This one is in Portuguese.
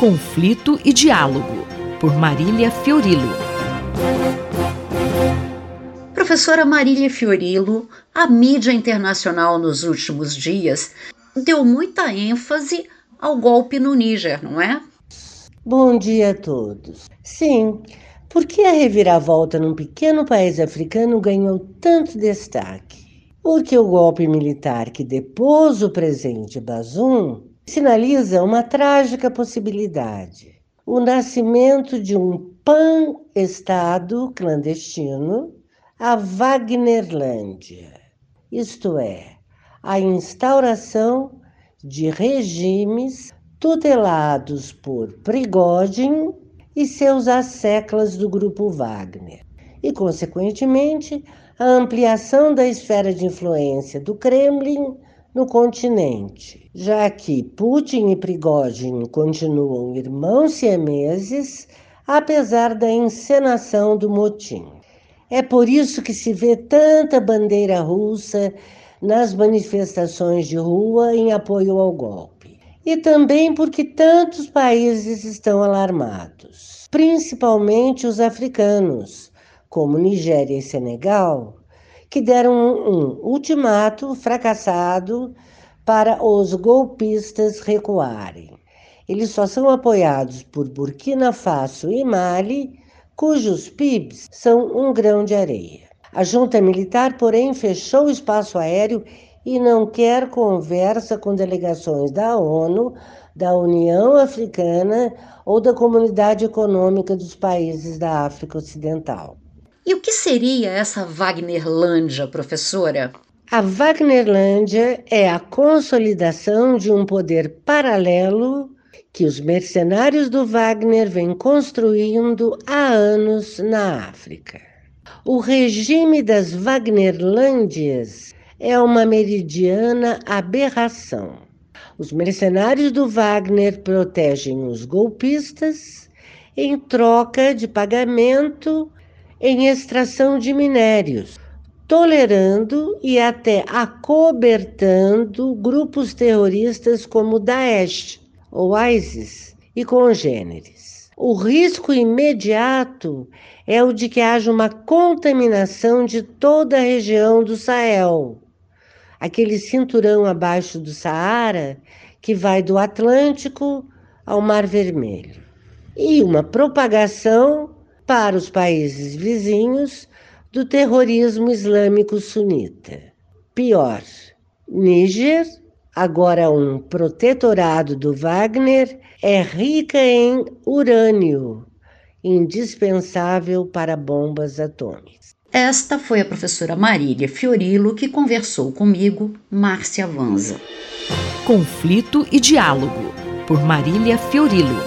Conflito e Diálogo, por Marília Fiorilo. Professora Marília Fiorilo, a mídia internacional nos últimos dias deu muita ênfase ao golpe no Níger, não é? Bom dia a todos. Sim, por que a reviravolta num pequeno país africano ganhou tanto destaque? Porque o golpe militar que depôs o presidente Bazoum sinaliza uma trágica possibilidade: o nascimento de um pan-estado clandestino, a Wagnerlândia, isto é, a instauração de regimes tutelados por Prigogine e seus asseclas do grupo Wagner, e, consequentemente, a ampliação da esfera de influência do Kremlin no continente, já que Putin e Prigozhin continuam irmãos siameses, apesar da encenação do motim. É por isso que se vê tanta bandeira russa nas manifestações de rua em apoio ao golpe. E também porque tantos países estão alarmados, principalmente os africanos, como Nigéria e Senegal, que deram um, ultimato fracassado para os golpistas recuarem. Eles só são apoiados por Burkina Faso e Mali, cujos PIBs são um grão de areia. A junta militar, porém, fechou o espaço aéreo e não quer conversa com delegações da ONU, da União Africana ou da Comunidade Econômica dos Países da África Ocidental. E o que seria essa Wagnerlândia, professora? A Wagnerlândia é a consolidação de um poder paralelo que os mercenários do Wagner vêm construindo há anos na África. O regime das Wagnerlândias é uma meridiana aberração. Os mercenários do Wagner protegem os golpistas em troca de pagamento em extração de minérios, tolerando e até acobertando grupos terroristas como Daesh ou ISIS e congêneres. O risco imediato é o de que haja uma contaminação de toda a região do Sahel, aquele cinturão abaixo do Saara que vai do Atlântico ao Mar Vermelho, e uma propagação para os países vizinhos do terrorismo islâmico sunita. Pior, Níger, agora um protetorado do Wagner, é rica em urânio, indispensável para bombas atômicas. Esta foi a professora Marília Fiorilo que conversou comigo, Márcia Vanza. Conflito e Diálogo, por Marília Fiorilo.